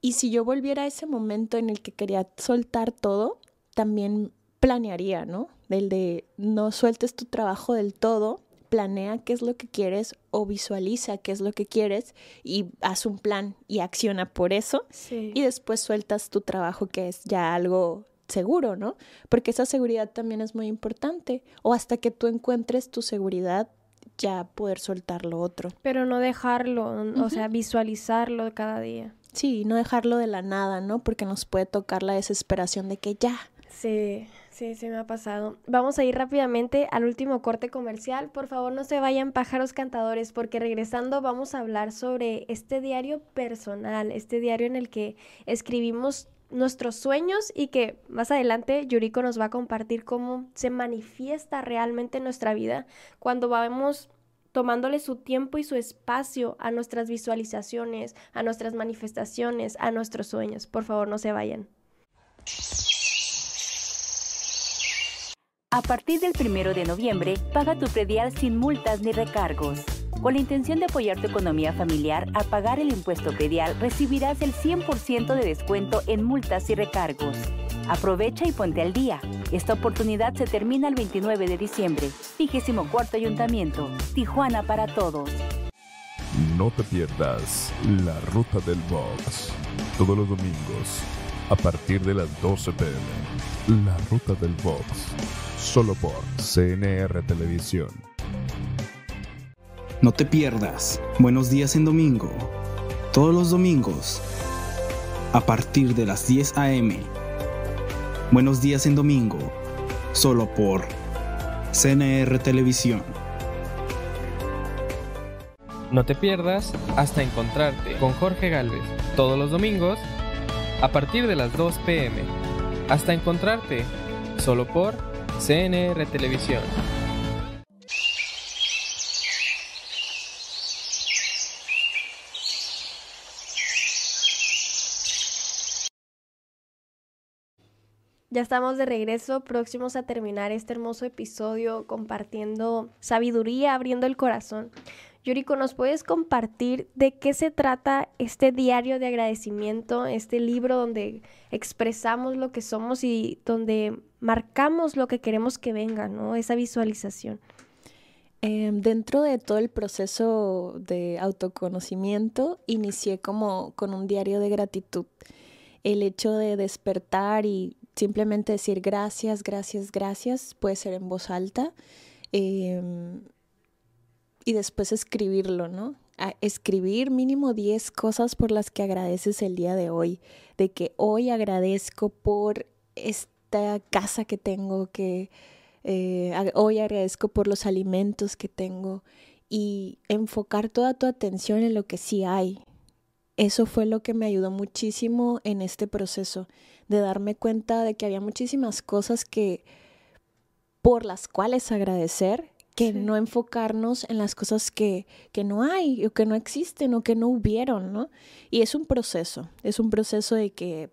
Y si yo volviera a ese momento en el que quería soltar todo, también planearía, ¿no? Del de no sueltes tu trabajo del todo, planea qué es lo que quieres o visualiza qué es lo que quieres y haz un plan y acciona por eso. Y después sueltas tu trabajo que es ya algo seguro, ¿no? Porque esa seguridad también es muy importante. O hasta que tú encuentres tu seguridad, ya poder soltar lo otro. Pero no dejarlo, o sea, visualizarlo cada día. Sí, no dejarlo de la nada, ¿no? Porque nos puede tocar la desesperación de que ya. Sí, sí, sí me ha pasado. Vamos a ir rápidamente al último corte comercial. Por favor, no se vayan pájaros cantadores, porque regresando vamos a hablar sobre este diario personal, este diario en el que escribimos nuestros sueños y que más adelante Yuriko nos va a compartir cómo se manifiesta realmente en nuestra vida cuando vamos tomándole su tiempo y su espacio a nuestras visualizaciones, a nuestras manifestaciones, a nuestros sueños. Por favor, no se vayan. A partir del primero de noviembre, paga tu predial sin multas ni recargos. Con la intención de apoyar tu economía familiar, al pagar el impuesto predial recibirás el 100% de descuento en multas y recargos. Aprovecha y ponte al día. Esta oportunidad se termina el 29 de diciembre. 24 Ayuntamiento. Tijuana para todos. No te pierdas la ruta del box. Todos los domingos, a partir de las 12 pm. La ruta del box. Solo por CNR Televisión. No te pierdas. Buenos días en domingo. Todos los domingos, a partir de las 10 a.m Buenos días en domingo, solo por CNR Televisión. No te pierdas hasta encontrarte con Jorge Galvez todos los domingos a partir de las 2 pm. Hasta encontrarte solo por CNR Televisión. Ya estamos de regreso, próximos a terminar este hermoso episodio compartiendo sabiduría, abriendo el corazón. Yuriko, ¿nos puedes compartir de qué se trata este diario de agradecimiento, este libro donde expresamos lo que somos y donde marcamos lo que queremos que venga, ¿no? Esa visualización. Em, dentro de todo el proceso de autoconocimiento, inicié como con un diario de gratitud. El hecho de despertar y simplemente decir gracias, gracias, gracias, puede ser en voz alta. Em, y después escribirlo, ¿no? escribir mínimo 10 cosas por las que agradeces el día de hoy. De que hoy agradezco por esta casa que tengo, que eh, hoy agradezco por los alimentos que tengo y enfocar toda tu atención en lo que sí hay. Eso fue lo que me ayudó muchísimo en este proceso, de darme cuenta de que había muchísimas cosas que por las cuales agradecer, que no enfocarnos en las cosas que, que no hay o que no existen o que no hubieron, ¿no? Y es un proceso, es un proceso de que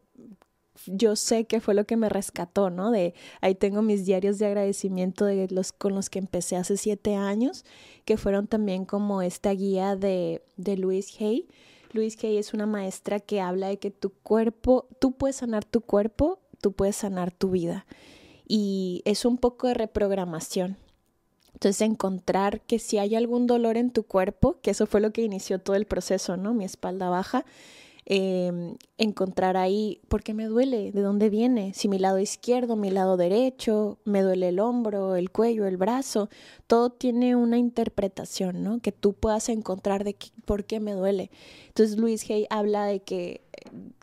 yo sé que fue lo que me rescató, ¿no? De ahí tengo mis diarios de agradecimiento de los con los que empecé hace siete años, que fueron también como esta guía de, de Louise Hay. Louise Hay es una maestra que habla de que tu cuerpo, tú puedes sanar tu cuerpo, tú puedes sanar tu vida. Y es un poco de reprogramación. Entonces, encontrar que si hay algún dolor en tu cuerpo, que eso fue lo que inició todo el proceso, ¿no? Mi espalda baja, Em, encontrar ahí por qué me duele, de dónde viene, si mi lado izquierdo, mi lado derecho, me duele el hombro, el cuello, el brazo, todo tiene una interpretación, ¿no? Que tú puedas encontrar de por qué me duele. Entonces Luis Hay habla de que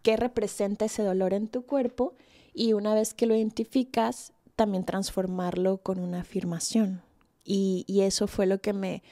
qué representa ese dolor en tu cuerpo y una vez que lo identificas, también transformarlo con una afirmación. Y, y eso fue lo que me,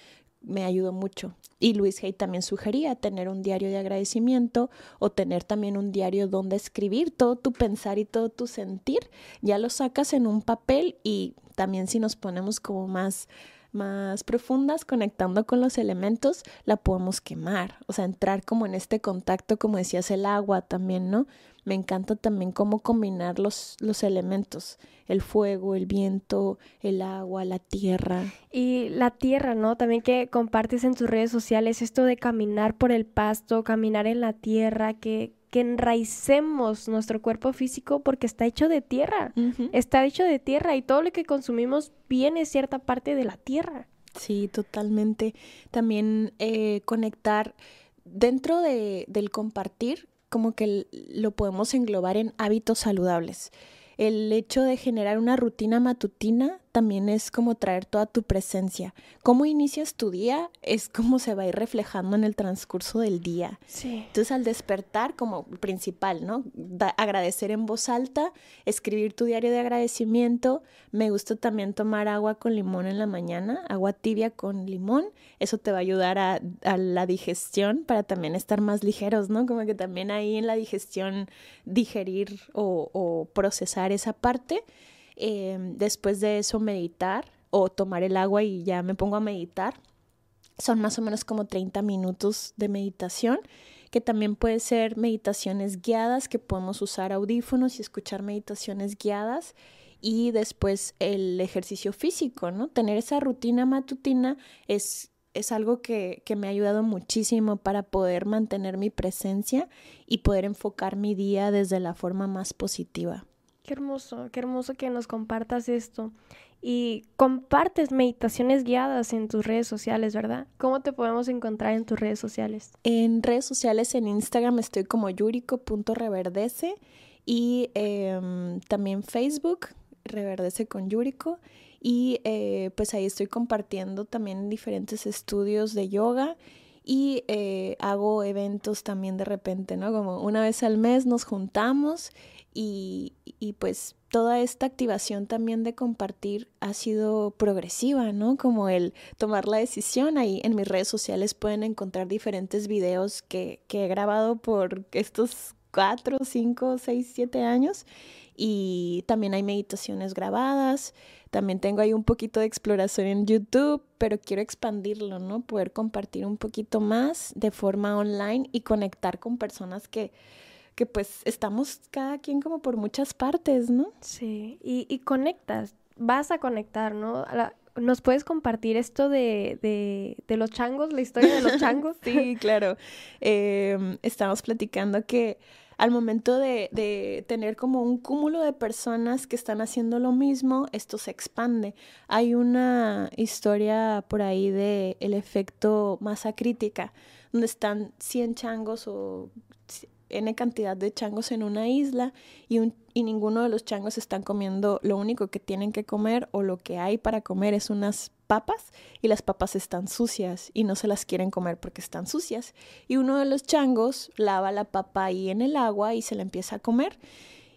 me ayudó mucho. Y Luis Hay también sugería tener un diario de agradecimiento o tener también un diario donde escribir todo tu pensar y todo tu sentir. Ya lo sacas en un papel y también si nos ponemos como más más profundas, conectando con los elementos, la podemos quemar. O sea, entrar como en este contacto, como decías, el agua también, ¿no? Me encanta también cómo combinar los, los elementos, el fuego, el viento, el agua, la tierra. Y la tierra, ¿no? También que compartes en tus redes sociales esto de caminar por el pasto, caminar en la tierra, que, que enraicemos nuestro cuerpo físico porque está hecho de tierra, está hecho de tierra y todo lo que consumimos viene cierta parte de la tierra. Sí, totalmente. También eh, conectar dentro de, del compartir, como que lo podemos englobar en hábitos saludables. El hecho de generar una rutina matutina también es como traer toda tu presencia. Cómo inicias tu día es como se va a ir reflejando en el transcurso del día. Sí. Entonces al despertar como principal, ¿no? agradecer en voz alta, escribir tu diario de agradecimiento. Me gusta también tomar agua con limón en la mañana, agua tibia con limón. Eso te va a ayudar a, la digestión para también estar más ligeros, ¿no? Como que también ahí en la digestión digerir o, o procesar esa parte. Em, después de eso meditar o tomar el agua y ya me pongo a meditar. Son más o menos como 30 minutos de meditación, que también puede ser meditaciones guiadas, que podemos usar audífonos y escuchar meditaciones guiadas. Y después el ejercicio físico, ¿no? Tener esa rutina matutina es es algo que, que, me ha ayudado muchísimo para poder mantener mi presencia y poder enfocar mi día desde la forma más positiva. Qué hermoso, qué hermoso que nos compartas esto. Y compartes meditaciones guiadas en tus redes sociales, ¿verdad? ¿Cómo te podemos encontrar en tus redes sociales? En redes sociales, en Instagram estoy como yuriko.reverdece y em, también Facebook, Reverdece con Yuriko. Y eh, pues ahí estoy compartiendo también diferentes estudios de yoga y eh, hago eventos también de repente, ¿no? Como una vez al mes nos juntamos y, pues toda esta activación también de compartir ha sido progresiva, ¿no? Como el tomar la decisión. Ahí en mis redes sociales pueden encontrar diferentes videos que, que he grabado por estos cuatro, cinco, seis, siete años. Y también hay meditaciones grabadas. También tengo ahí un poquito de exploración en YouTube, pero quiero expandirlo, ¿no? Poder compartir un poquito más de forma online y conectar con personas que que pues estamos cada quien como por muchas partes, ¿no? Sí, y, y conectas, vas a conectar, ¿no? ¿nos puedes compartir esto de, de, de los changos, la historia de los changos? sí, claro. Eh, estamos platicando que al momento de, de, tener como un cúmulo de personas que están haciendo lo mismo, esto se expande. Hay una historia por ahí de el efecto masa crítica, donde están 100 changos o N cantidad de changos en una isla y, un, y ninguno de los changos están comiendo lo único que tienen que comer o lo que hay para comer es unas papas y las papas están sucias y no se las quieren comer porque están sucias. Y uno de los changos lava la papa ahí en el agua y se la empieza a comer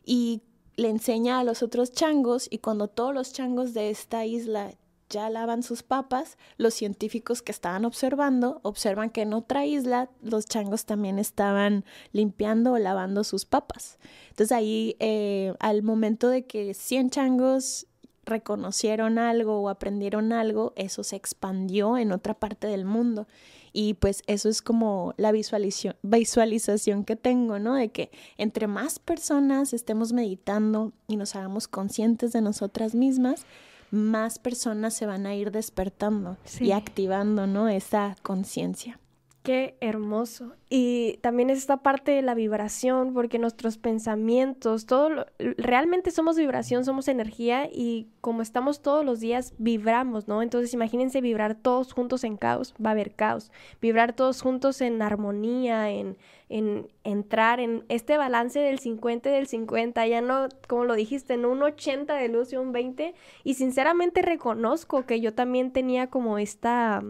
y le enseña a los otros changos y cuando todos los changos de esta isla ya lavan sus papas, los científicos que estaban observando observan que en otra isla los changos también estaban limpiando o lavando sus papas. Entonces ahí eh, al momento de que 100 changos reconocieron algo o aprendieron algo, eso se expandió en otra parte del mundo. Y pues eso es como la visualización, visualización que tengo, ¿no? De que entre más personas estemos meditando y nos hagamos conscientes de nosotras mismas, más personas se van a ir despertando y activando, ¿no? Esa conciencia. Qué hermoso. Y también es esta parte de la vibración, porque nuestros pensamientos, todo realmente somos vibración, somos energía y como estamos todos los días vibramos, ¿no? Entonces imagínense vibrar todos juntos en caos, va a haber caos. Vibrar todos juntos en armonía, en, en entrar en este balance del 50 y del 50, ya no, como lo dijiste, en un 80 de luz y un 20. Y sinceramente reconozco que yo también tenía como esta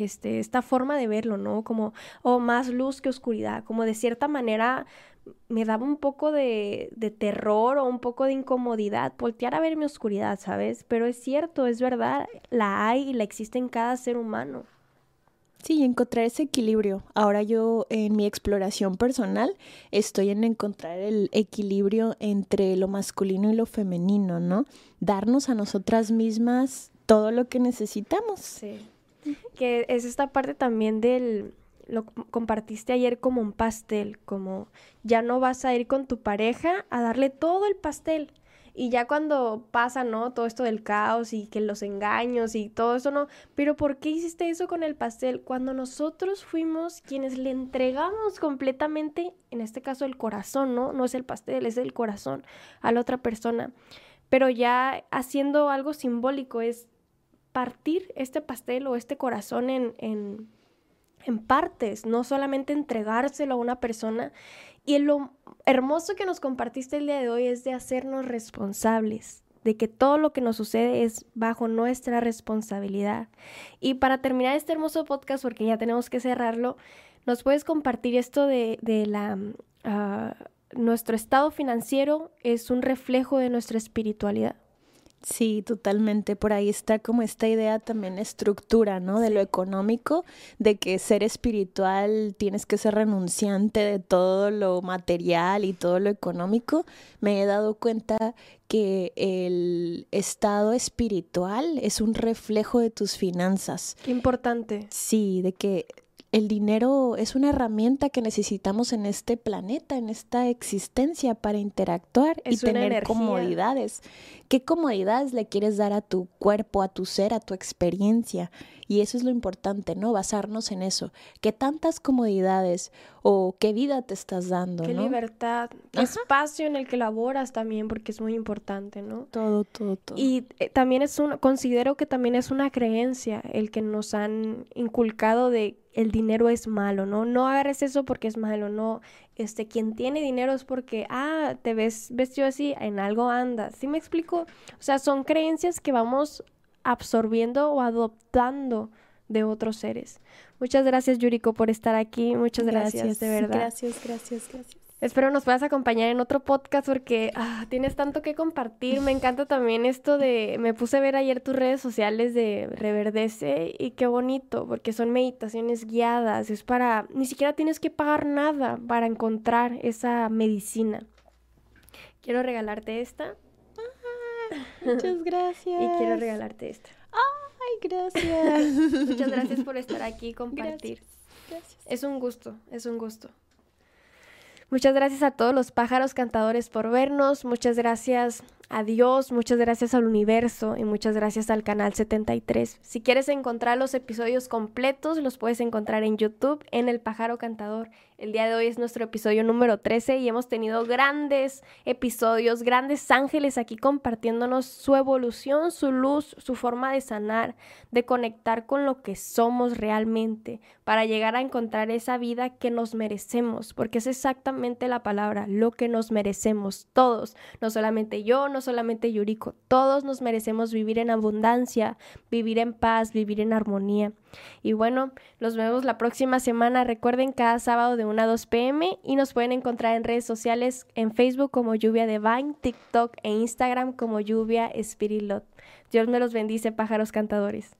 este, esta forma de verlo, ¿no? Como, o más luz que oscuridad, como de cierta manera me daba un poco de, de, terror o un poco de incomodidad voltear a ver mi oscuridad, ¿sabes? Pero es cierto, es verdad, la hay y la existe en cada ser humano. Sí, encontrar ese equilibrio. Ahora yo en mi exploración personal estoy en encontrar el equilibrio entre lo masculino y lo femenino, ¿no? Darnos a nosotras mismas todo lo que necesitamos. Sí que es esta parte también del, lo compartiste ayer como un pastel, como ya no vas a ir con tu pareja a darle todo el pastel. Y ya cuando pasa, ¿no? Todo esto del caos y que los engaños y todo eso, ¿no? Pero ¿por qué hiciste eso con el pastel? Cuando nosotros fuimos quienes le entregamos completamente, en este caso el corazón, ¿no? No es el pastel, es el corazón a la otra persona. Pero ya haciendo algo simbólico es partir este pastel o este corazón en, en, partes, no solamente entregárselo a una persona. Y lo hermoso que nos compartiste el día de hoy es de hacernos responsables, de que todo lo que nos sucede es bajo nuestra responsabilidad. Y para terminar este hermoso podcast, porque ya tenemos que cerrarlo, ¿nos puedes compartir esto de, de la... Uh, nuestro estado financiero es un reflejo de nuestra espiritualidad? Sí, totalmente. Por ahí está como esta idea también estructura, ¿no? De lo económico, de que ser espiritual tienes que ser renunciante de todo lo material y todo lo económico. Me he dado cuenta que el estado espiritual es un reflejo de tus finanzas. Qué importante. Sí, de que el dinero es una herramienta que necesitamos en este planeta, en esta existencia para interactuar y tener comodidades. ¿Qué comodidades le quieres dar a tu cuerpo, a tu ser, a tu experiencia? Y eso es lo importante, ¿no? Basarnos en eso. ¿Qué tantas comodidades o qué vida te estás dando? Qué libertad, qué espacio en el que laboras también, porque es muy importante, ¿no? Todo, todo, todo. Y eh, también es un, considero que también es una creencia el que nos han inculcado de el dinero es malo, ¿no? No agarres eso porque es malo, no. Este, quien tiene dinero es porque, ah, te ves vestido así, en algo andas. ¿Sí me explico? O sea, son creencias que vamos absorbiendo o adoptando de otros seres. Muchas gracias, Yuriko, por estar aquí. Muchas gracias, de verdad. Gracias, gracias, gracias. Espero nos puedas acompañar en otro podcast porque ah, tienes tanto que compartir. Me encanta también esto de, me puse a ver ayer tus redes sociales de Reverdece y qué bonito, porque son meditaciones guiadas. Es para, ni siquiera tienes que pagar nada para encontrar esa medicina. Quiero regalarte esta. muchas gracias. y quiero regalarte esta. Ay, gracias. muchas gracias por estar aquí y compartir. Gracias. Es un gusto, es un gusto. Muchas gracias a todos los pájaros cantadores por vernos. Muchas gracias a Dios, muchas gracias al universo y muchas gracias al canal 73. Si quieres encontrar los episodios completos, los puedes encontrar en YouTube en El Pájaro Cantador. El día de hoy es nuestro episodio número 13 y hemos tenido grandes episodios, grandes ángeles aquí compartiéndonos su evolución, su luz, su forma de sanar, de conectar con lo que somos realmente, para llegar a encontrar esa vida que nos merecemos, porque es exactamente la palabra, lo que nos merecemos todos, no solamente yo, no solamente Yuriko, todos nos merecemos vivir en abundancia, vivir en paz, vivir en armonía. Y bueno, nos vemos la próxima semana. Recuerden cada sábado de 1 a 2 pm y nos pueden encontrar en redes sociales en Facebook como Lluvia Divine, TikTok e Instagram como Lluvia Spirit Lot. Dios me los bendice, pájaros cantadores.